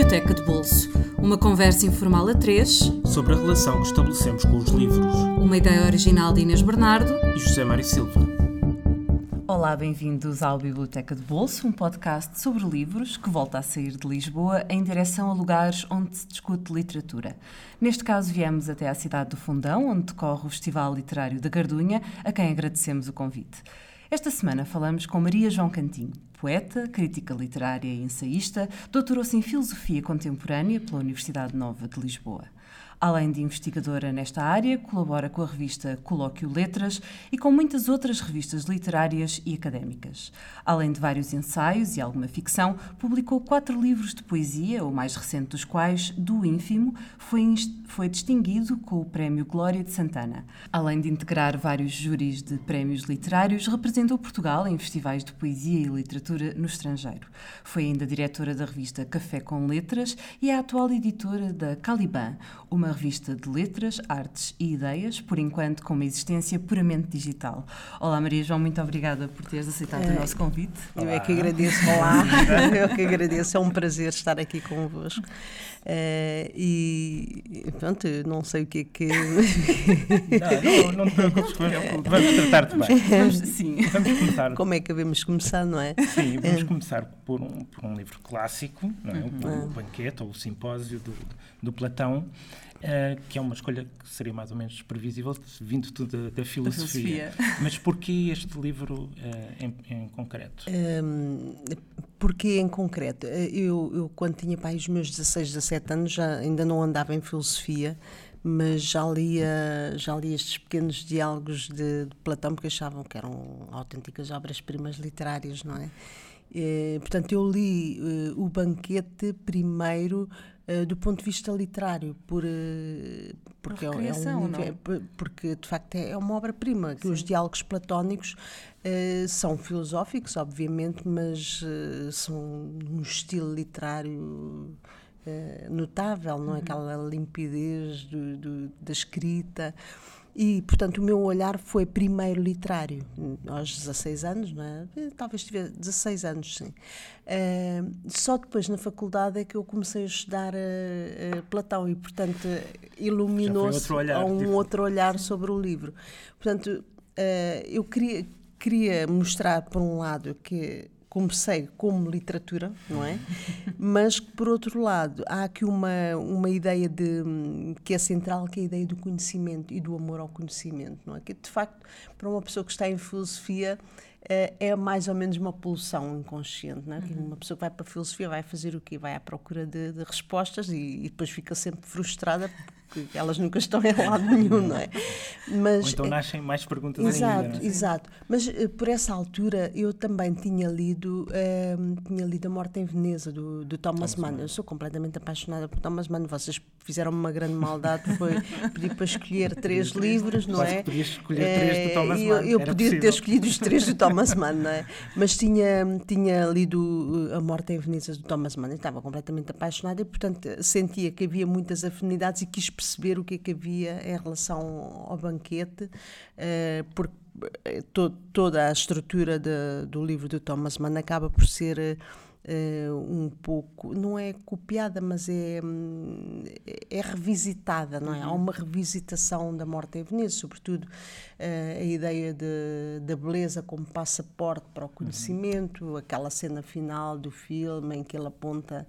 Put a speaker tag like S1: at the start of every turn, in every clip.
S1: Biblioteca de Bolso. Uma conversa informal a três
S2: sobre a relação que estabelecemos com os livros.
S1: Uma ideia original de Inês Bernardo
S2: e José Mário Silva.
S1: Olá, bem-vindos ao Biblioteca de Bolso, um podcast sobre livros que volta a sair de Lisboa em direção a lugares onde se discute literatura. Neste caso, viemos até à cidade do Fundão, onde decorre o Festival Literário da Gardunha, a quem agradecemos o convite. Esta semana falamos com Maria João Cantinho, poeta, crítica literária e ensaísta, doutorou-se em Filosofia Contemporânea pela Universidade Nova de Lisboa. Além de investigadora nesta área, colabora com a revista Colóquio Letras e com muitas outras revistas literárias e académicas. Além de vários ensaios e alguma ficção, publicou quatro livros de poesia, o mais recente dos quais, Do Ínfimo, foi, foi distinguido com o Prémio Glória de Santana. Além de integrar vários júris de prémios literários, representou Portugal em festivais de poesia e literatura no estrangeiro. Foi ainda diretora da revista Café com Letras e a atual editora da Caliban, uma revista de letras, artes e ideias, por enquanto com uma existência puramente digital. Olá Maria João, muito obrigada por teres aceitado é, o nosso convite.
S3: Eu é que agradeço, olá, eu que agradeço, é um prazer estar aqui convosco. Uh, e pronto, não sei o que é que.
S2: não, não, não te preocupes, vamos tratar-te bem.
S1: Vamos, sim.
S3: Vamos começar. Como é que devemos começar, não é?
S2: Sim, vamos uh, começar por um, por um livro clássico, não é? Uhum. o, o Banquete ou o Simpósio do, do Platão. Uh, que é uma escolha que seria mais ou menos previsível, vindo tudo da, da, filosofia. filosofia. Mas porquê este livro uh, em, em, concreto? Um,
S3: porquê em concreto? Eh, eu, eu, quando tinha pai, os meus 16, 17 anos, já ainda não andava em filosofia, mas já lia, já lia estes pequenos diálogos de, de Platão, porque achavam que eram autênticas obras-primas literárias, não é? E, portanto, eu li uh, o banquete primeiro eh, do ponto de vista literário, por, uh,
S1: porque por é, um, é,
S3: porque de facto é, é uma obra-prima, que os diálogos platónicos uh, são filosóficos, obviamente, mas são um estilo literário notável, não é? Uhum. Aquela limpidez do, do, da escrita. E, portanto, o meu olhar foi primeiro literário, aos 16 anos, não é? Talvez tivesse 16 anos, sim. Uh, só depois, na faculdade, é que eu comecei a estudar uh, uh, Platão e, portanto, iluminou-se a um tipo... outro olhar sobre o livro. Portanto, eu queria, queria mostrar, por um lado, que comecei como literatura, não é? Mas por outro lado, há aqui uma uma ideia de que é central, que é a ideia do conhecimento e do amor ao conhecimento, não é? Que de facto, para uma pessoa que está em filosofia, é, é mais ou menos uma pulsão inconsciente, não é? Uhum. Uma pessoa que vai para a filosofia vai fazer o quê? Vai à procura de, de respostas e, e, depois fica sempre frustrada porque elas nunca estão em lado nenhum, não é?
S2: Mas, Ou então nascem mais perguntas
S3: exato,
S2: ainda.
S3: É? Exato, Mas uh, por essa altura eu também tinha lido, uh, tinha lido A Morte em Veneza, do, do Thomas, Thomas Mann. Mann. Eu sou completamente apaixonada por Thomas Mann. Vocês fizeram uma grande maldade, foi pedir para escolher três livros, não
S2: Quase
S3: é?
S2: Podias escolher três do Thomas Mann.
S3: Eu, eu podia possível. ter escolhido os três do Thomas Mann, não é? Mas tinha, tinha lido eh, A Morte em Veneza, do Thomas Mann. Eu estava completamente apaixonada e, portanto, sentia que havia muitas afinidades e quis perceber o que é que havia em relação ao banquete, uh, porque eh, to, toda a estrutura de, do livro de Thomas Mann acaba por ser uh, um pouco, não é copiada, mas é, é revisitada, não é? Há uhum. uma revisitação da morte em Veneza, sobretudo uh, a ideia de, da beleza como passaporte para o uhum. conhecimento, uhum. aquela cena final do filme em que ele aponta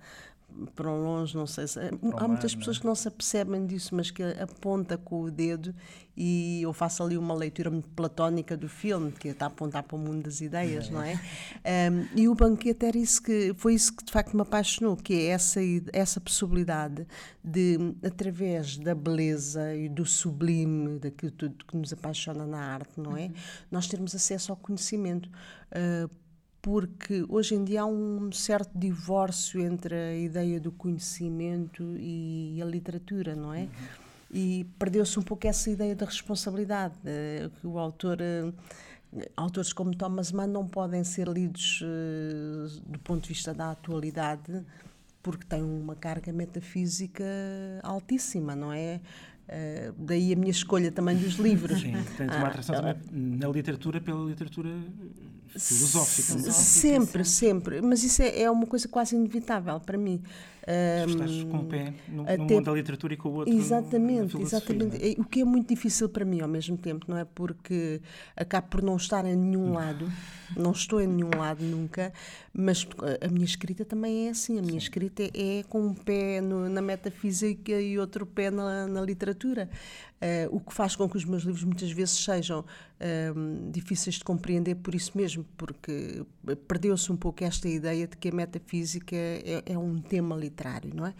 S3: para longe, não sei se. Há muitas pessoas é? que não se apercebem disso, mas que aponta com o dedo e eu faço ali uma leitura muito platónica do filme, que está a apontar para o mundo das ideias, é. não é? Um, e o banquete era isso que foi isso que de facto me apaixonou, que é essa essa possibilidade de através da beleza e do sublime, daquilo tudo que nos apaixona na arte, não é? Uhum. Nós termos acesso ao conhecimento. Uh, porque hoje em dia há um certo divórcio entre a ideia do conhecimento e a literatura, não é? Uhum. E perdeu-se um pouco essa ideia da responsabilidade, uh, que o autor. Uh, autores como Thomas Mann não podem ser lidos uh, do ponto de vista da atualidade, porque têm uma carga metafísica altíssima, não é? Uh, daí a minha escolha também dos livros.
S2: Sim, tens uma ah, atração uh, também na literatura pela literatura filosófica.
S3: Sempre, sempre. Mas isso é, é uma coisa quase inevitável para mim.
S2: Estás com um pé no, no mundo da literatura e com o outro
S3: Exatamente,
S2: no,
S3: exatamente. É? O que é muito difícil para mim ao mesmo tempo, não é? Porque acabo por não estar em nenhum lado, não estou em nenhum lado nunca, mas a minha escrita também é assim. A minha Sim. escrita é com um pé no, na metafísica e outro pé na, na literatura. Uh, o que faz com que os meus livros muitas vezes sejam uh, difíceis de compreender por isso mesmo, porque perdeu-se um pouco esta ideia de que a metafísica é, é um tema literário, não é?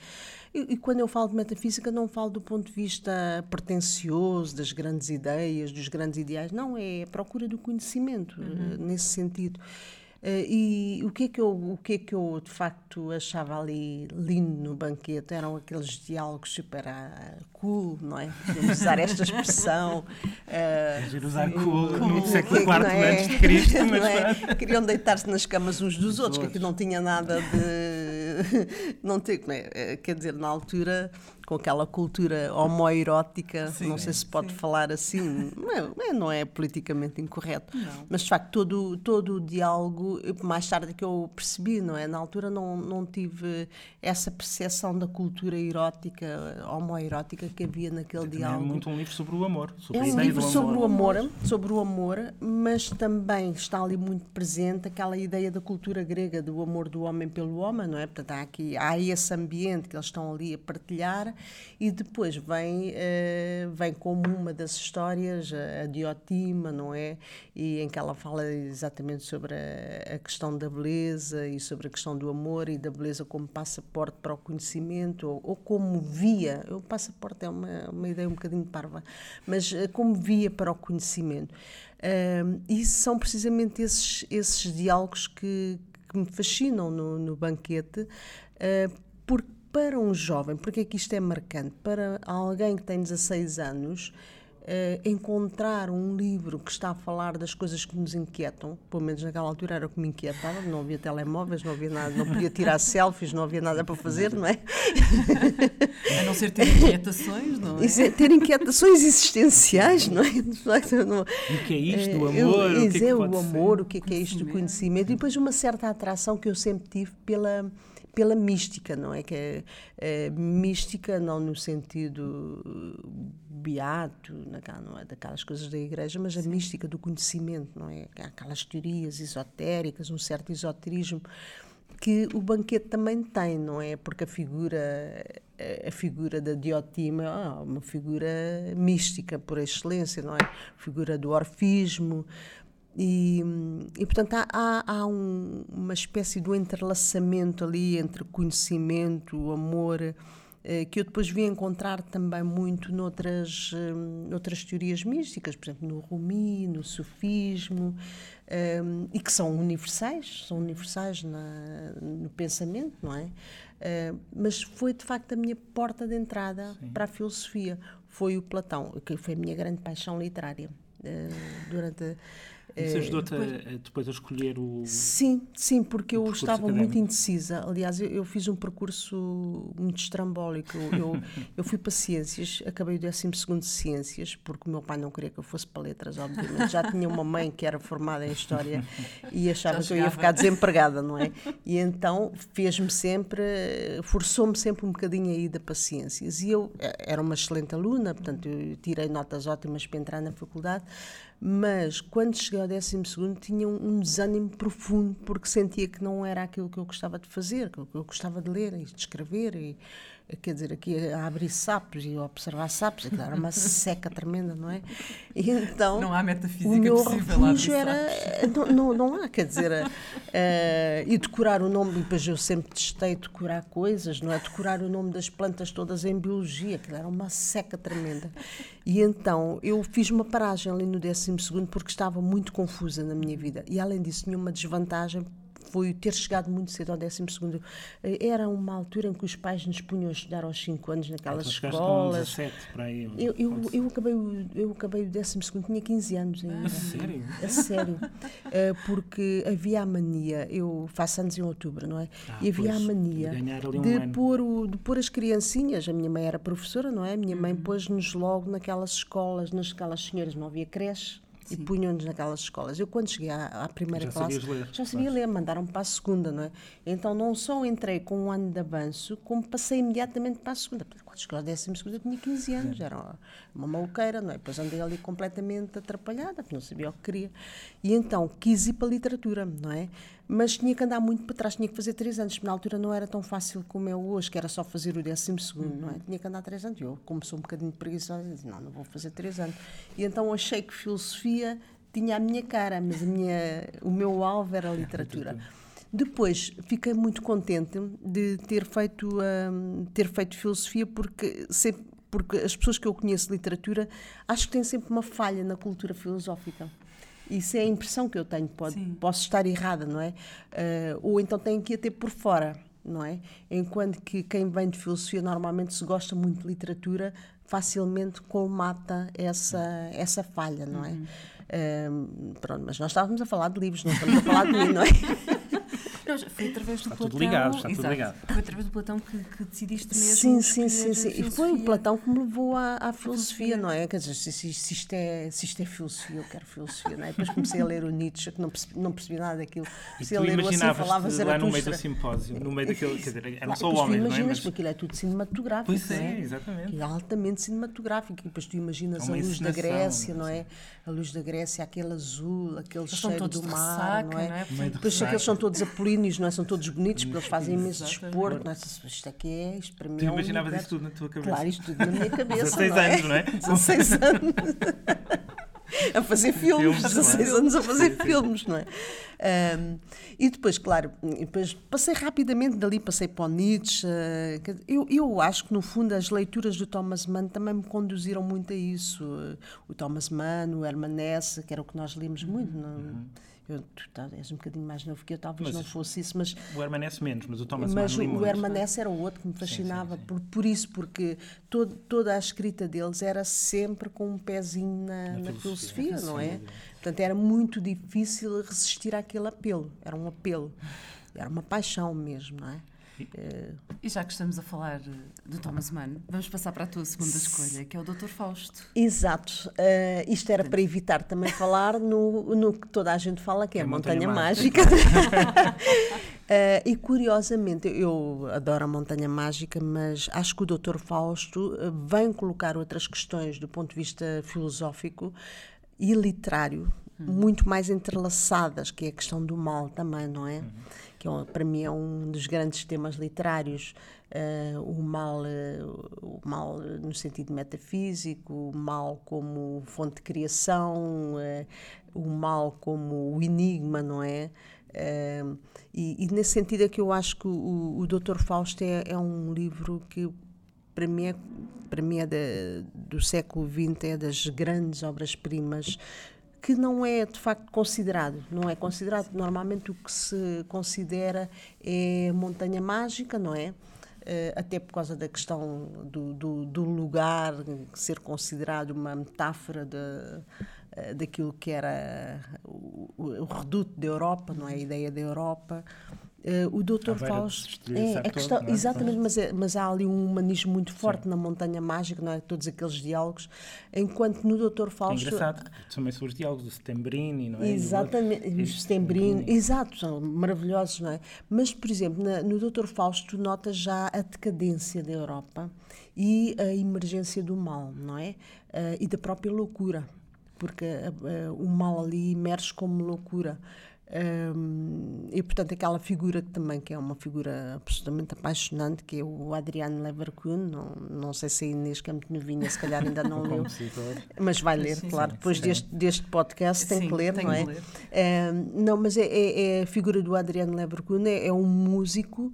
S3: E, e, quando eu falo de metafísica, não falo do ponto de vista pretencioso, das grandes ideias, dos grandes ideais, não, é a procura do conhecimento, uhum. uh, nesse sentido. Uh, e o que, é que eu, o que é que eu de facto achava ali lindo no banquete eram aqueles diálogos super uh, cool, não é? Podemos usar esta expressão.
S2: Uh, usar cool, cool no século IV é? antes de Cristo. Mas
S3: é? Queriam deitar-se nas camas uns dos outros, outros, que aqui não tinha nada de. não tem, é? Quer dizer, na altura com aquela cultura homoerótica, sim, não sei se pode sim. falar assim, não é, não é politicamente incorreto, não. mas de facto todo, todo o diálogo, mais tarde que eu percebi, não é? Na altura não, não tive essa percepção da cultura erótica, homoerótica que havia naquele
S2: é
S3: diálogo.
S2: É muito um livro sobre o amor. Sobre
S3: é um livro sobre o amor, sobre o amor, mas também está ali muito presente aquela ideia da cultura grega, do amor do homem pelo homem, não é? Portanto, há aqui, há esse ambiente que eles estão ali a partilhar e depois vem, uh, vem como uma das histórias a, Diotima, não é? E em que ela fala exatamente sobre a, a, questão da beleza e sobre a questão do amor e da beleza como passaporte para o conhecimento ou, ou como via. O passaporte é uma, uma ideia um bocadinho parva, mas uh, como via para o conhecimento. Uh, e são precisamente esses, esses diálogos que, que me fascinam no, no banquete, uh, porque para um jovem, porque é que isto é marcante? Para alguém que tem 16 anos, Uh, encontrar um livro que está a falar das coisas que nos inquietam, pelo menos naquela altura era o que me inquietava, não havia telemóveis, não havia nada, não podia tirar selfies, não havia nada para fazer, não é?
S1: A não ser ter inquietações, não é?
S3: é ter inquietações existenciais, não é?
S2: O que é isto, o amor?
S3: Eu,
S2: o que é,
S3: que
S2: o
S3: amor, o que é, que é isto, o conhecimento, e depois uma certa atração que eu sempre tive pela pela mística, não é? Que é, é mística não no sentido beato, naquela, não é daquelas coisas da igreja, mas a mística do conhecimento, não é? Aquelas teorias esotéricas, um certo esoterismo que o banquete também tem, não é? Porque a figura a figura da Diotima é uma figura mística por excelência, não é? A figura do orfismo, e, e portanto, há, há, um, uma espécie de entrelaçamento ali entre conhecimento, amor, eh, que eu depois vi encontrar também muito noutras, eh, noutras teorias místicas, por exemplo, no Rumi, no sufismo, eh, e que são universais, são universais na, no pensamento, não é? mas foi de facto a minha porta de entrada Sim. para a filosofia, foi o Platão, que foi a minha grande paixão literária durante
S2: isso ajudou-te depois, a, depois a escolher o.
S3: Sim, sim, porque eu estava académico. muito indecisa. Aliás, eu, eu, fiz um percurso muito estrambólico. Eu, eu fui para Ciências, acabei o 12 de Ciências, porque o meu pai não queria que eu fosse para Letras, obviamente. Já tinha uma mãe que era formada em História e achava que eu ia ficar desempregada, não é? E então fez-me sempre, forçou-me sempre um bocadinho a ida para Ciências. E eu eh, era uma excelente aluna, portanto, tirei notas ótimas para entrar na faculdade mas quando cheguei ao 12 tinha um, desânimo profundo porque sentia que não era aquilo que eu gostava de fazer, que eu gostava de ler e de escrever e quer dizer, aqui a abrir sapos e a observar sapos, aquilo era uma seca tremenda, não é?
S1: E então, não há metafísica o meu possível refúgio
S3: era, não, não, não, há, quer dizer, uh, e decorar o nome, e depois eu sempre testei decorar coisas, não é? Decorar o nome das plantas todas em biologia, aquilo era uma seca tremenda. E então eu fiz uma paragem ali no 12 porque estava muito confusa na minha vida. E além disso, tinha uma desvantagem foi ter chegado muito cedo ao 12 Era uma altura em que os pais nos punham a estudar aos 5 anos naquelas então, escolas.
S2: Com 17, para aí,
S3: eu, eu, eu, acabei, eu acabei o 12 tinha 15 anos ainda.
S2: A sério?
S3: A sério. uh, porque havia a mania, eu faço anos em outubro, não é? Ah, e havia pois, a mania de, um de, pôr o, de pôr as criancinhas, a minha mãe era professora, não é? A minha mãe uhum. pôs-nos logo naquelas escolas, naquelas senhoras, não havia creche e punham-nos naquelas escolas. Eu, quando cheguei à, à primeira
S2: Já
S3: classe,
S2: ler,
S3: já sabia
S2: claro.
S3: ler, mandaram-me para a segunda, não é? Então, não só entrei com um ano de avanço, como passei imediatamente para a segunda. Quando cheguei ao décimo segundo, eu tinha 15 anos, era uma maluqueira, não é? Depois andei ali completamente atrapalhada, porque não sabia o que queria. E então, quis ir para a literatura, não é? Mas tinha que andar muito para trás, tinha que fazer três anos, porque na altura não era tão fácil como é hoje, que era só fazer o décimo segundo, não é? Tinha que andar três anos. Eu, como sou um bocadinho preguiçosa, disse, não, não vou fazer três anos. E então achei que filosofia tinha a minha cara, mas a minha, o meu alvo era a literatura. Depois fiquei muito contente de ter feito, hum, ter feito filosofia porque sempre, porque as pessoas que eu conheço de literatura acho que têm sempre uma falha na cultura filosófica. Isso é a impressão que eu tenho. Pode, posso estar errada, não é? Eh, ou então tenho que ir ter por fora, não é? Enquanto que quem vem de filosofia normalmente se gosta muito de literatura, facilmente colmata essa, essa falha, não é? Eh, pronto, mas nós estávamos a falar de livros, não estamos a falar de mim, não é?
S1: Não, foi através do
S2: Está
S1: Platão.
S2: tudo ligado, está tudo
S1: Exato.
S2: ligado.
S1: Foi através do Platão que, que decidiste mesmo.
S3: Sim, sim, sim, sim. E foi o
S1: filosofia.
S3: Platão que me levou à, à filosofia, não é? Quer dizer, se, se- se isto é, se isto é filosofia, eu quero filosofia, não é? Depois comecei a ler o Nietzsche, que não percebi, não percebi nada daquilo.
S2: E
S3: Comecei
S2: tu
S3: a ler o assim
S2: imaginavas
S3: falava
S2: lá no meio do simpósio, no meio daquele, quer dizer, eram só homens, não é?
S3: imaginas,
S2: Mas,
S3: porque aquilo é tudo cinematográfico,
S2: Pois é,
S3: é?
S2: exatamente.
S3: É altamente cinematográfico. E depois tu imaginas
S2: É
S3: a luz da Grécia,
S2: não
S3: é? A luz da Grécia, aquele azul, aquele cheiro do mar, não é?
S1: é?
S3: Depois aqueles são todos apolíneos, não é? São todos bonitos, porque eles fazem imenso desporto. Não é? Isto aqui é, isto para mim
S2: Tu
S3: é um
S2: imaginavas isso tudo na tua cabeça?
S3: Claro, isto tudo na minha cabeça.
S2: 16
S3: não é?
S2: anos, não é?
S3: 16 anos. a fazer filmes,
S2: Filmes,
S3: 16
S2: claro.
S3: anos a fazer filmes, não é? Ahm, e depois, claro, depois passei rapidamente dali, passei para o Nietzsche. dizer, eu, eu acho que, no fundo, as leituras do Thomas Mann também me conduziram muito a isso. O Thomas Mann, o Hermann Hesse, que era o que nós líamos muito. Não, eu, tu tá- és um bocadinho mais novo que eu, talvez
S2: Mas
S3: não fosse isso, mas
S2: O Herman Hesse menos, mas o Thomas
S3: mas
S2: Mann
S3: o, o
S2: muito.
S3: Herman Hesse era o outro que me fascinava Por, por isso, porque todo, toda a escrita deles era sempre com um pezinho na, na filosofia,
S2: filosofia,
S3: não é? Portanto, era muito difícil resistir àquele apelo. Era um apelo. Era uma paixão mesmo, não é?
S1: E já que estamos a falar eh, do Thomas Mann, vamos passar para a tua segunda escolha, que é o Dr. Fausto.
S3: Exato. Eh, isto era para evitar também falar no, no que toda a gente fala, que é,
S2: É
S3: a Montanha,
S2: Montanha
S3: Mágica. Eh, e curiosamente, eu adoro a Montanha Mágica, mas acho que o Dr. Fausto vem colocar outras questões do ponto de vista filosófico e literário muito mais entrelaçadas, que é a questão do mal também, não é? Que é para mim é um dos grandes temas literários. eh, o mal, eh, o mal no sentido metafísico, o mal como fonte de criação, eh, o mal como o enigma, não é? E, e nesse sentido é que eu acho que o, o Dr. Fausto é, é um livro que para mim é, para mim é da- do século XX, é das grandes obras-primas que não é de facto considerado, não é considerado. Normalmente o que se considera é montanha mágica, não é? Eh, até por causa da questão do, do, do lugar ser considerado uma metáfora de, eh, daquilo que era o, o- reduto da Europa, não é? A ideia da Europa. Eh, o Dr.
S2: De
S3: Fausto. É, a questão,
S2: é?
S3: exatamente, mas, é- mas há ali um humanismo muito forte na Montanha Mágica, não é? Todos aqueles diálogos, enquanto no Dr.
S2: É
S3: Fausto.
S2: engraçado, também sobre os diálogos do Setembrini, não é? Do
S3: Exatamente,
S2: outro.
S3: os Setembrino, exato, são maravilhosos, não é? Mas, por exemplo, na- no Dr. Fausto nota já a decadência da Europa e a emergência do mal, não é? Ah, e da própria loucura, porque ah, o mal ali emerge como loucura. Ahm, e portanto aquela figura que também que é uma figura absolutamente apaixonante que é o Adriano Leverkusen não, não sei se a Inês que é muito novinha se calhar ainda não leu mas vai ler,
S1: Sim,
S3: claro.
S2: sim,
S3: Depois
S2: sim.
S3: deste, deste podcast tem
S1: Sim,
S3: que ler, não é?
S1: ler.
S3: Eh, não, mas é, é- é a figura do Adriano Leverkusen, é, é um músico,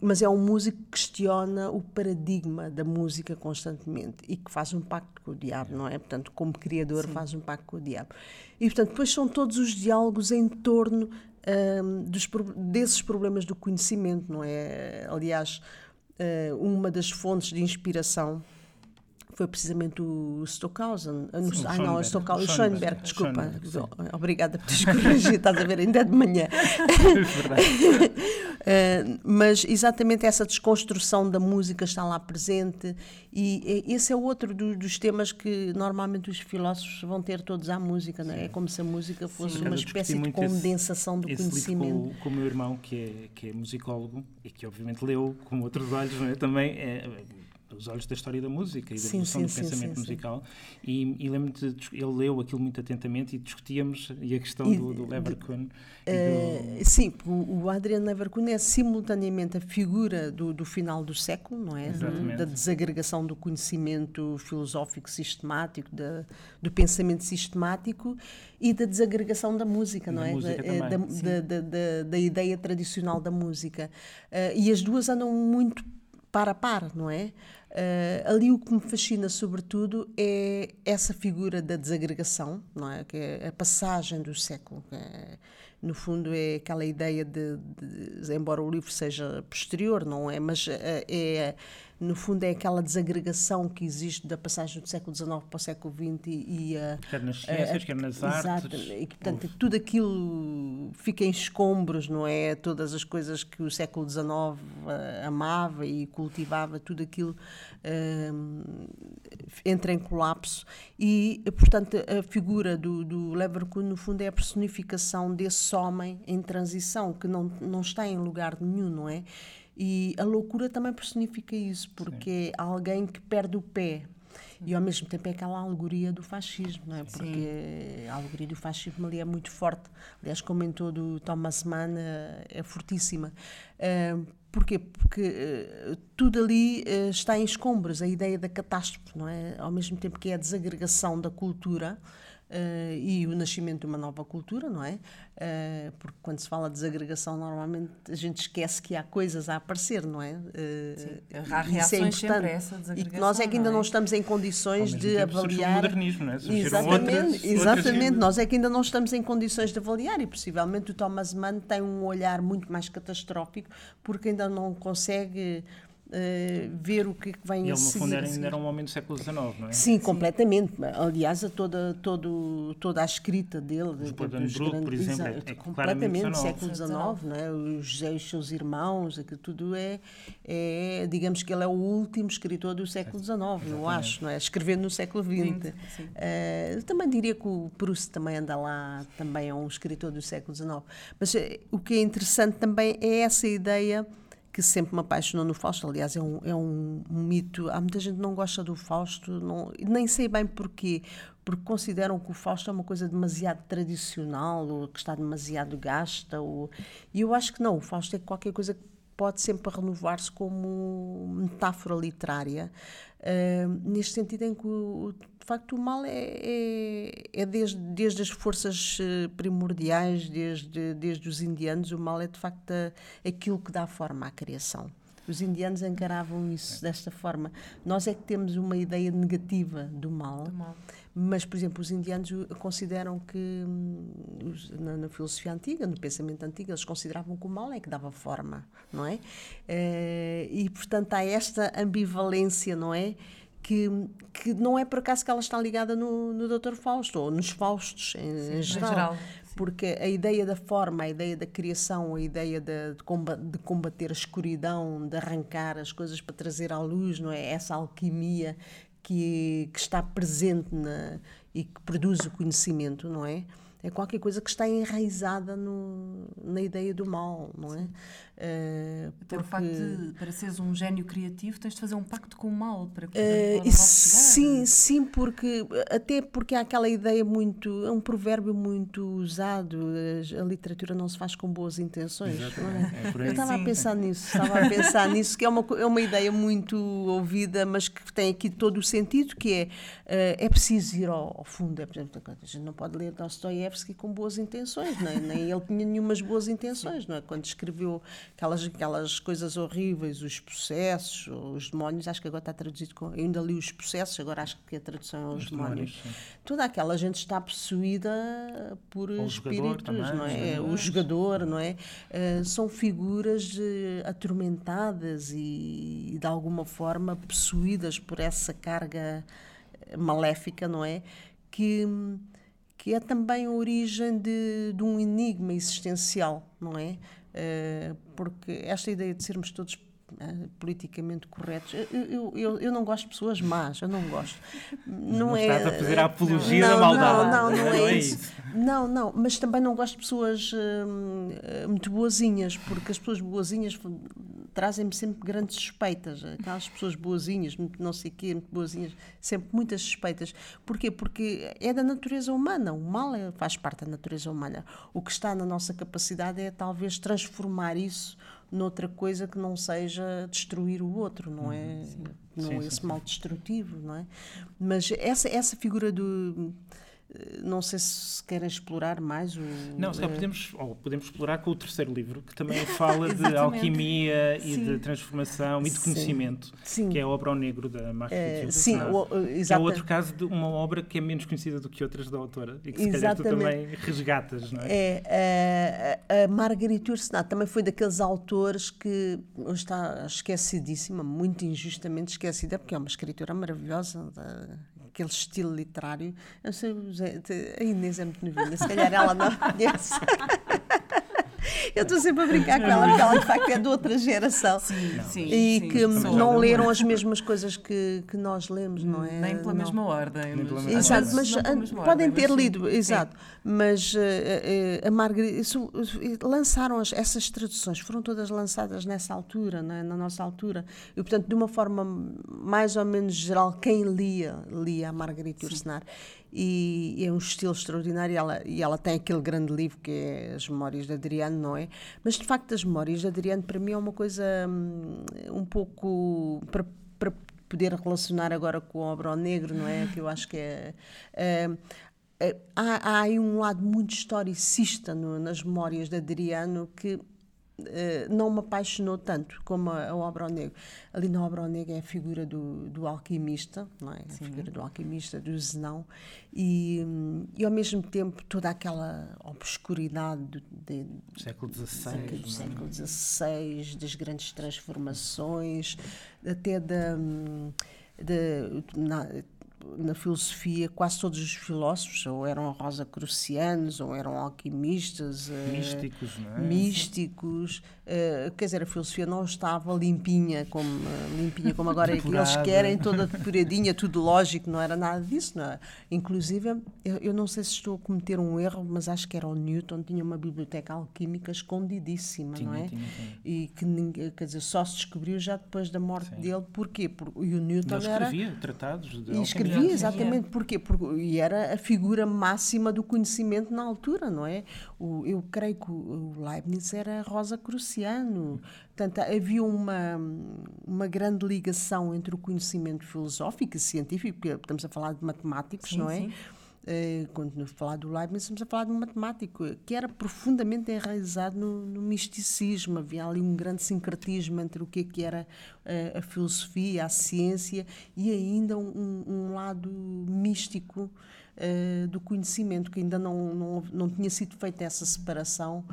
S3: mas é um músico que questiona o paradigma da música constantemente e que faz um pacto com o diabo, não é? Portanto, como criador, faz um pacto com o diabo. E, portanto, depois são todos os diálogos em torno ahm, dos, desses problemas do conhecimento, não é? Aliás, eh, uma das fontes de inspiração foi precisamente o Stockhausen, ah, ah, não, o Stockhausen, o Schoenberg, desculpa, Schoenberg, obrigada por teres corrigido, estás a ver, ainda é de manhã. uh, mas exatamente essa desconstrução da música está lá presente e esse é outro do, dos temas que normalmente os filósofos vão ter todos à música, não é? É como se a música fosse Sim, uma espécie de condensação esse, do esse conhecimento.
S2: Com, com o meu irmão, que é, que é musicólogo e que obviamente leu com outros olhos, não é? Também é, os olhos da história da música e da evolução do sim, pensamento sim, musical. E, e lembro-me de ele leu aquilo muito atentamente e discutíamos e a questão e, do, do Leverkusen.
S3: Uh, do... Sim, o, o Adrian Leverkusen é simultaneamente a figura do, do final do século, não é? da desagregação do conhecimento filosófico sistemático, da, do pensamento sistemático e da desagregação da música, não da é? Música da, da, da, da, da, ideia tradicional da música. Uh, e as duas andam muito par a par, não é? Uh, ali o que me fascina, sobretudo, é essa figura da desagregação, não é? Que é a passagem do século. É, no fundo, é aquela ideia de, de, embora o livro seja posterior, não é? Mas uh, é no fundo é aquela desagregação que existe da passagem do século XIX para o século XX e,
S2: e a, quer nas ciências, a, quer nas exato, artes.
S3: E portanto Uf. tudo aquilo fica em escombros, não é? Todas as coisas que o século XIX uh, amava e cultivava, tudo aquilo uh, entra em colapso e, portanto, a figura do, do Leverkusen, no fundo, é a personificação desse homem em transição, que não, não está em lugar nenhum, não é? E a loucura também personifica isso, porque Sim. é alguém que perde o pé. E ao mesmo tempo é aquela alegoria do fascismo, não é? Porque Sim. a alegoria do fascismo ali é muito forte. Aliás, comentou do Thomas Mann, eh, é fortíssima. Uh, porquê? Porque uh, tudo ali uh, está em escombros, a ideia da catástrofe, não é? Ao mesmo tempo que é a desagregação da cultura, Uh, e o nascimento de uma nova cultura, não é? Uh, porque quando se fala de desagregação, normalmente a gente esquece que há coisas a aparecer, não é? Uh,
S1: Sim, há reações isso é importante. essa
S3: e que nós é que ainda não, é? não estamos em condições de avaliar.
S2: O modernismo, não é?
S3: exatamente, outras, exatamente. Outras... Nós é que ainda não estamos em condições de avaliar e possivelmente o Thomas Mann tem um olhar muito mais catastrófico porque ainda não consegue Uh, ver o que, é que vem
S2: ele, a seguir. Ele, no fundo, ainda era um homem do século XIX, não é?
S3: Sim, Sim. completamente. Aliás, a toda, todo, toda a escrita dele.
S2: Os Bodenbrook, grandes, por exemplo, é, é
S3: completamente século XIX, não é? O José e os seus irmãos, aquilo tudo é, é, digamos que ele é o último escritor do século XIX, Exatamente. eu acho, não é? Escrevendo no século XX. Uh, também diria que o Proust também anda lá, também é um escritor do século XIX. Mas uh, o que é interessante também é essa ideia que sempre me apaixonou no Fausto. Aliás, é um, é um mito. Há muita gente que não gosta do Fausto, não, nem sei bem porquê, porque consideram que o Fausto é uma coisa demasiado tradicional, ou que está demasiado gasta. Ou, e eu acho que não, o Fausto é qualquer coisa que pode sempre renovar-se como metáfora literária, uh, neste sentido em que, o, facto, o mal é, é, é desde, desde as forças eh, primordiais, desde, desde os indianos, o mal é, de facto, a, aquilo que dá forma à criação. Os indianos encaravam isso desta forma. Nós é que temos uma ideia negativa do mal. Do mal. Mas, por exemplo, os indianos consideram que, hum, na, na, filosofia antiga, no pensamento antigo, eles consideravam que o mal é que dava forma, não é? Eh, e, portanto, há esta ambivalência, não é? Que, que não é por acaso que ela está ligada no, no Dr. Fausto, ou nos Faustos em, Sim, em geral. geral porque a ideia da forma, a ideia da criação, a ideia de, de, combater a escuridão, de arrancar as coisas para trazer à luz, não é? Essa alquimia que, que está presente na, e que produz o conhecimento, não é? É qualquer coisa que está enraizada no, na ideia do mal, não é?
S1: Uh, Até porque... o facto de, para seres um gênio criativo, tens de fazer um pacto com o mal para poder uh,
S3: Sim, sim, porque até porque há aquela ideia muito, é um provérbio muito usado, a literatura não se faz com boas intenções. É? É Eu estava a pensar nisso, estava a pensar nisso, que é uma, é uma ideia muito ouvida, mas que tem aqui todo o sentido, que é, uh, é preciso ir ao, ao fundo. É, por exemplo, a gente não pode ler Dostoiévski com boas intenções, nem, nem ele tinha nenhumas boas intenções, não é? Quando escreveu aquelas, aquelas coisas horríveis, os processos, os demónios, acho que agora está traduzido com. Eu ainda li os processos, agora acho que a tradução é os, os demónios. demónios Toda aquela gente está possuída por o espíritos, também, não é? O jogador, não é? Uh, são figuras uh, atormentadas e, e, de alguma forma, possuídas por essa carga maléfica, não é? Que que é também a origem de, de um enigma existencial, não é? Uh, porque esta ideia de sermos todos uh, politicamente corretos, eu, eu, eu, não gosto de pessoas más, eu não gosto.
S2: Não, não é, estás a fazer a apologia não, da maldade.
S3: Não, não, não, é, é isso. Não, não, mas também não gosto de pessoas uh, muito boazinhas, porque as pessoas boazinhas trazem-me sempre grandes suspeitas. Aquelas pessoas boazinhas, não sei o quê, muito boazinhas, sempre muitas suspeitas. Porquê? Porque é da natureza humana. O mal é, faz parte da natureza humana. O que está na nossa capacidade é talvez transformar isso noutra coisa que não seja destruir o outro, não é? Uhum, sim. Não sim, esse sim, mal destrutivo, não é? Mas essa, essa figura do não sei se querem explorar mais o.
S2: Não, se podemos, ou podemos explorar com o terceiro livro, que também fala de alquimia e de transformação e de conhecimento, sim. que é a obra ao negro da Margaret
S3: uh, Sim,
S2: exatamente. É outro caso de uma obra que é menos conhecida do que outras da autora e que se calhar tu também resgatas, não é?
S3: É, a, a Margaret Ursenat também foi daqueles autores que está esquecidíssima, muito injustamente esquecida, porque é uma escritora maravilhosa, aquele estilo literário. Eu sei, a Inês é muito novinha, se calhar ela não conhece. Eu estou sempre a brincar com ela, porque ela de facto é de outra geração.
S1: Sim, sim.
S3: E
S1: sim,
S3: que sim, não leram as mesmas coisas que, que nós lemos, não é?
S1: Nem pela
S3: não.
S1: mesma ordem.
S3: Nem pela mesma exato, mas podem ter lido, exato. Mas uh, uh, a Margarida, isso, lançaram as, essas traduções, foram todas lançadas nessa altura, é? na nossa altura. E, portanto, de uma forma mais ou menos geral, quem lia, lia a Margarita Ursenar e, e, é um estilo extraordinário. E ela, e ela tem aquele grande livro que é As Memórias de Adriano, não é? Mas de facto, as Memórias de Adriano para mim é uma coisa um, um pouco. Para, para poder relacionar agora com a obra ao negro, não é? Que eu acho que é. é há, há aí um lado muito historicista no, nas memórias de Adriano que não me apaixonou tanto como a, a, obra ao negro. Ali na obra ao negro é a figura do, do alquimista, não é? A figura do alquimista, do Zenão, e, e ao mesmo tempo toda aquela obscuridade do, de,
S2: do século XVI,
S3: do é? século XVI, das grandes transformações, até da. De, na, na filosofia, quase todos os filósofos ou eram rosacrucianos ou eram alquimistas.
S2: Eh, místicos, não é?
S3: Místicos. Uh, quer dizer, a filosofia não estava limpinha como, uh, limpinha como agora eles querem, toda depuradinha, tudo lógico, não era nada disso. Não é? Inclusive, eu, eu, não sei se estou a cometer um erro, mas acho que era o Newton, tinha uma biblioteca alquímica escondidíssima,
S2: tinha,
S3: não é?
S2: Tinha, tinha.
S3: E que ninguém, quer dizer, só se descobriu já depois da morte Sim. dele. Porquê? Porque, o Newton
S2: Ele escrevia era, tratados de
S3: escrevia, exatamente. Porquê? Porque, e era a figura máxima do conhecimento na altura, não é? O, eu creio que o, o Leibniz era Rosa Cruciano Portanto, havia uma, uma grande ligação entre o conhecimento filosófico e científico, porque estamos a falar de matemáticos,
S1: sim,
S3: não é?
S1: Sim.
S3: Uh, quando nos falar do Leibniz, estamos a falar de um matemático que era profundamente enraizado no, no, misticismo. Havia ali um grande sincretismo entre o que, é que era uh, a filosofia, a ciência e ainda um, um lado místico uh, do conhecimento, que ainda não, não, não tinha sido feita essa separação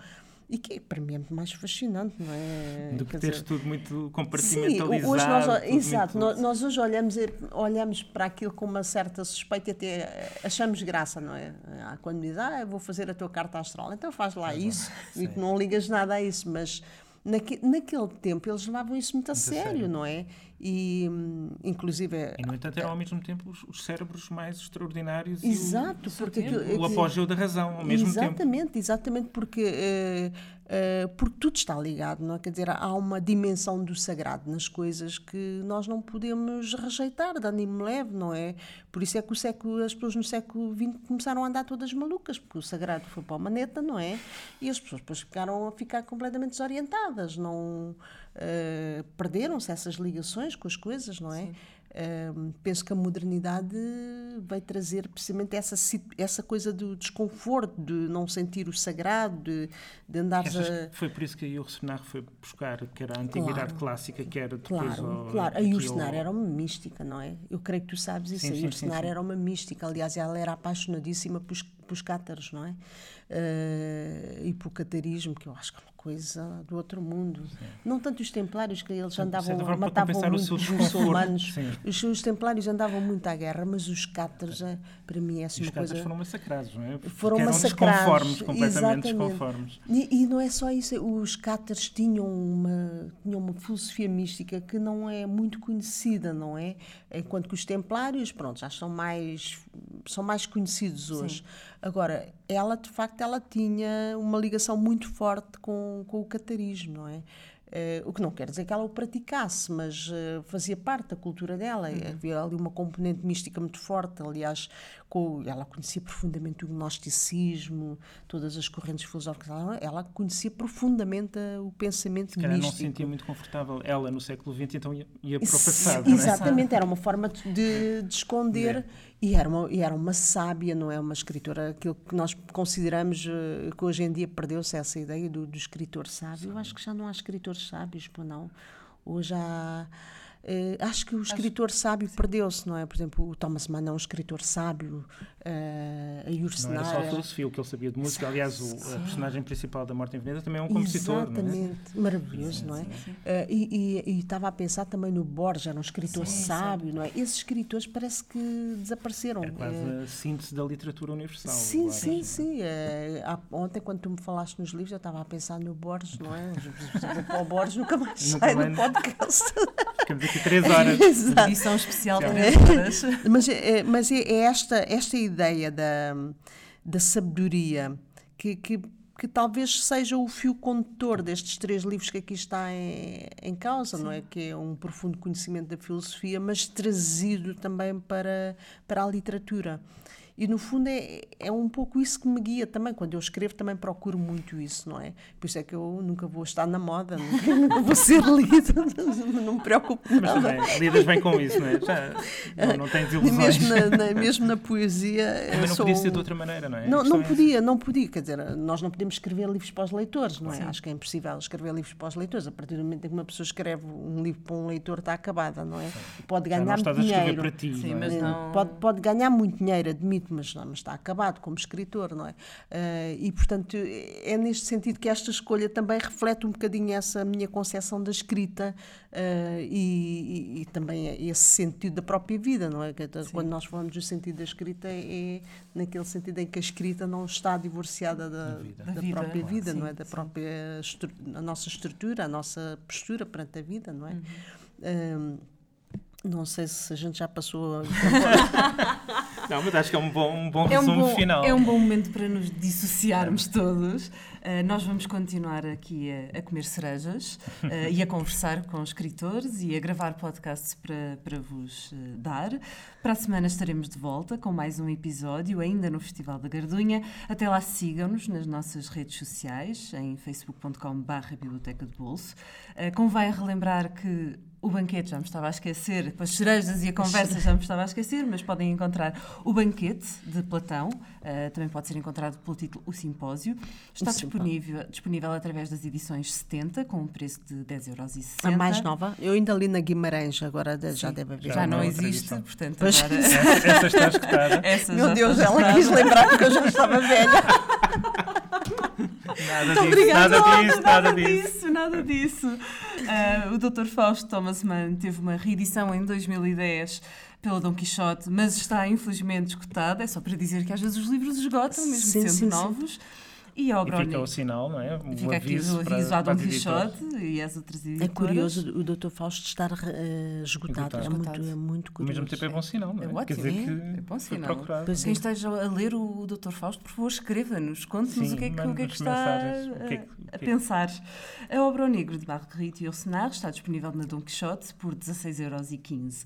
S3: e que para mim é muito mais fascinante, não é?
S2: Do que teres tudo muito compartimentalizado. Sim,
S3: hoje
S2: nós,
S3: exato, muito... nós hoje olhamos, olhamos para aquilo com uma certa suspeita e até achamos graça, não é? Há quando diz, ah, vou fazer a tua carta astral, então faz lá isso, e que não ligas nada a isso, mas naque, naquele tempo eles levavam isso muito a muito sério, sério, não é? E, inclusive...
S2: E, no entanto, eram ao mesmo tempo os, os cérebros mais extraordinários
S3: Exato,
S2: e
S3: o, porque...
S2: Aquilo, o apogeu da razão, ao mesmo
S3: exatamente,
S2: tempo.
S3: Exatamente, exatamente, porque... Uh, Uh, porque tudo está ligado, não é? Quer dizer, há uma dimensão do sagrado nas coisas que nós não podemos rejeitar de ânimo leve, não é? Por isso é que o século, as pessoas no século XX começaram a andar todas malucas, porque o sagrado foi para a maneta, não é? E as pessoas depois ficaram a ficar completamente desorientadas, não uh, perderam-se essas ligações com as coisas, não é? Uh, penso que a modernidade vai trazer precisamente essa, essa coisa do desconforto, de não sentir o sagrado, de, de andar. A...
S2: Foi por isso que a Yursenar foi buscar, quer a antiguidade claro, clássica, quer depois.
S3: Claro, ao, claro. A Yursenar ao... era uma mística, não é? Eu creio que tu sabes isso. Sim, a Yursenar era uma mística. Aliás, ela era apaixonadíssima pelos, pelos cátaros, não é? Uh, e pelo catarismo, que eu acho que é uma coisa do outro mundo. Sim. Não tanto os templários, que eles andavam, matavam muito os muçulmanos. Os, os, templários andavam muito à guerra, mas os cátaros, é, para mim, é assim
S2: uma
S3: coisa...
S2: foram massacrados, não é?
S3: Porque foram massacrados.
S2: desconformes, completamente exatamente. desconformes.
S3: E, e, não é só isso, os cátaros tinham uma, tinham uma filosofia mística que não é muito conhecida, não é? Enquanto que os templários, pronto, já são mais, são mais conhecidos hoje. Sim. Agora, ela, de facto, ela tinha uma ligação muito forte com, com o catarismo, não é? Uh, o que não quer dizer que ela o praticasse, mas uh, fazia parte da cultura dela. Uhum. Havia ali uma componente mística muito forte. Aliás, com, ela conhecia profundamente o gnosticismo, todas as correntes filosóficas. Ela, ela conhecia profundamente o pensamento Se místico.
S2: não se sentia muito confortável ela no século XX, então ia, ia para o
S3: passado. Exatamente, é? era uma forma de, de esconder. É. E era, uma, e era uma sábia, não é? Uma escritora, aquilo que nós consideramos uh, que hoje em dia perdeu-se essa ideia do, do escritor sábio. Eu acho que já não há escritores sábios, não. Hoje há Uh, acho que o escritor acho, sábio perdeu-se, não é? Por exemplo, o Thomas Mann é um escritor sábio, uh, a Yursenar...
S2: Não era só filosofia, o que ele sabia de música. Aliás, o, a personagem principal da Morte em Veneza também é um compositor,
S3: Exatamente,
S2: é?
S3: maravilhoso, sim, não é? Sim, uh, e, e, e, estava a pensar também no Borges, era um escritor sim, sábio, não é? Esses escritores parece que desapareceram.
S2: É quase a síntese da literatura universal.
S3: Sim, agora. sim, sim. ontem, quando tu me falaste nos livros, eu estava a pensar no Borges, não é? o Borges nunca mais nunca sai mais... no podcast.
S2: Aqui três horas.
S1: Edição especial três horas.
S3: mas é, mas é, é esta, esta ideia da, da sabedoria que, que, que talvez seja o fio condutor destes três livros que aqui está em, em causa, Sim. não é? Que é um profundo conhecimento da filosofia, mas trazido também para, para a literatura. E no fundo é, é um pouco isso que me guia também. Quando eu escrevo, também procuro muito isso, não é? Por isso é que eu nunca vou estar na moda, nunca, nunca vou ser lida, não me preocupo
S2: nada. Mas também, lidas bem com isso, não é? Já, não, não tens ilusões.
S3: Mesmo na, na, mesmo na poesia.
S2: Também não podia ser de outra maneira, não é?
S3: Não, não é podia, não podia. Quer dizer, nós não podemos escrever livros para os leitores, não é? Sim. Acho que é impossível escrever livros para os leitores. A partir do momento em que uma pessoa escreve um livro para um leitor, está acabada, não é? Pode ganhar muito dinheiro.
S2: Para ti,
S3: Sim,
S2: não é?
S3: mas não... pode, pode ganhar muito dinheiro, admito, mas, não, mas está acabado como escritor, não é? Uh, e, portanto, é neste sentido que esta escolha também reflete um bocadinho essa minha concepção da escrita uh, e, e, e, também esse sentido da própria vida, não é? Quando nós falamos do sentido da escrita, é naquele sentido em que a escrita não está divorciada da, da, da vida, própria vida, sim, não é? Da sim. própria a nossa estrutura, a nossa postura perante a vida, não é? Uhum. Uh, não sei se a gente já passou.
S2: Não, mas acho que é um bom, um bom é resumo um bom, final.
S1: É um bom momento para nos dissociarmos é. todos. Uh, nós vamos continuar aqui a, a comer cerejas uh, e a conversar com escritores e a gravar podcasts para, para vos uh, dar. Para a semana estaremos de volta com mais um episódio, ainda no Festival da Gardunha. Até lá sigam-nos nas nossas redes sociais, em facebook.com.br Biblioteca de Bolso. convém relembrar que o banquete já me estava a esquecer, com as cerejas e a conversa já me estava a esquecer, mas podem encontrar o banquete de Platão, uh, também pode ser encontrado pelo título O Simpósio. Está disponível, disponível através das edições 70, com um preço de 10,60€.
S3: A mais nova? Eu ainda li na Guimarães, agora Sim, já deve haver.
S1: Já, já não, existe, portanto
S2: pois agora... Essa, essa está escutada.
S3: Essa Meu Deus, ela escutada. quis lembrar porque eu já estava velha.
S2: Nada disso, obrigada. nada disso, nada,
S1: nada disso. Nada disso. Uh, o Dr. Fausto Thomas Mann teve uma reedição em 2010 pelo Dom Quixote, mas está infelizmente esgotada. É só para dizer que às vezes os livros esgotam, mesmo sim, sendo sim, novos. Sim.
S2: E, ao e fica o sinal, não é?
S1: O fica aqui o aviso ao Dom Quixote e as outras editoras.
S3: É curioso o Dr. Fausto estar uh, esgotado. É, muito, é muito curioso.
S2: Ao mesmo tempo é bom sinal, não é?
S1: É ótimo, Quer dizer que é bom sinal. Pois Quem é. esteja a ler o Dr. Fausto, por favor, escreva-nos, conte-nos o que é que, o que, é que está a, que, a pensar. A obra O Negro de Marguerite e Yourcenar está disponível na Dom Quixote por 16,15€.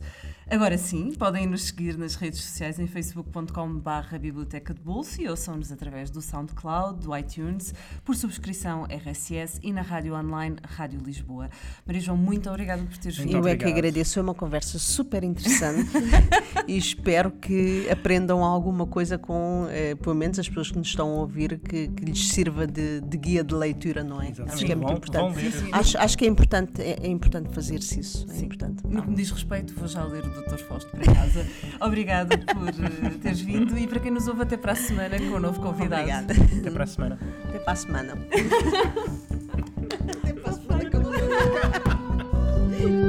S1: Agora sim, podem nos seguir nas redes sociais em facebook.com.br Biblioteca de Bolso e ouçam-nos através do SoundCloud, do iTunes, por subscrição RSS e na rádio online Rádio Lisboa. Maria João, muito obrigada por teres vindo.
S3: Eu é que agradeço, foi uma conversa super interessante e espero que aprendam alguma coisa com, eh, pelo menos as pessoas que nos estão a ouvir, que, que lhes sirva de, de, guia de leitura, não é?
S2: Exatamente.
S3: Acho que é muito importante.
S1: Sim, sim.
S3: Acho, acho que é importante, é, é importante fazer-se isso. É
S1: Sim.
S3: importante.
S1: No que me diz respeito, vou já ler o Dr. Fausto para casa. Obrigada por eh, teres vindo e para quem nos ouve até para a semana com um novo convidado.
S3: Obrigada.
S2: Até para a semana semana.
S3: Até para a semana. Até para a semana eu vou